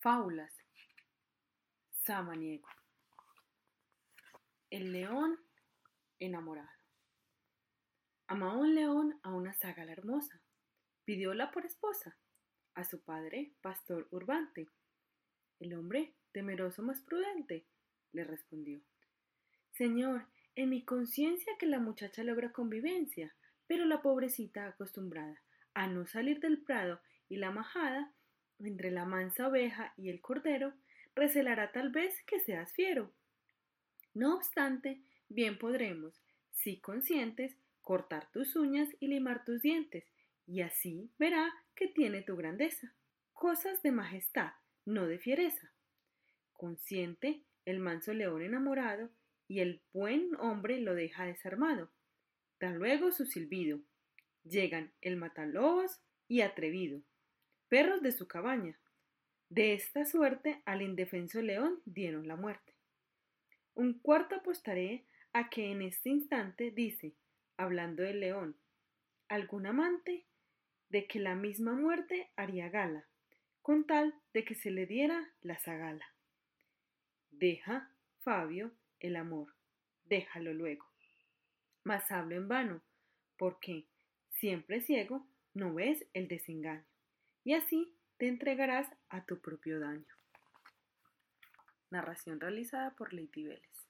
Fábulas. Samaniego. El león enamorado. Amaba un león a una ságala hermosa. Pidióla por esposa a su padre, pastor urbante. El hombre, temeroso más prudente, le respondió. Señor, en mi conciencia que la muchacha logra convivencia, pero la pobrecita acostumbrada a no salir del prado y la majada entre la mansa oveja y el cordero, recelará tal vez que seas fiero. No obstante, bien podremos, si conscientes, cortar tus uñas y limar tus dientes, y así verá que tiene tu grandeza. Cosas de majestad, no de fiereza. Consciente, el manso león enamorado, y el buen hombre lo deja desarmado. Da luego su silbido. Llegan el matalobos y atrevido perros de su cabaña. De esta suerte al indefenso león dieron la muerte. Un cuarto apostaré a que en este instante dice, hablando del león, algún amante de que la misma muerte haría gala, con tal de que se le diera la zagala. Deja, Fabio, el amor, déjalo luego. Mas hablo en vano, porque, siempre ciego, no ves el desengaño y así te entregarás a tu propio daño. Narración realizada por Lady Vélez.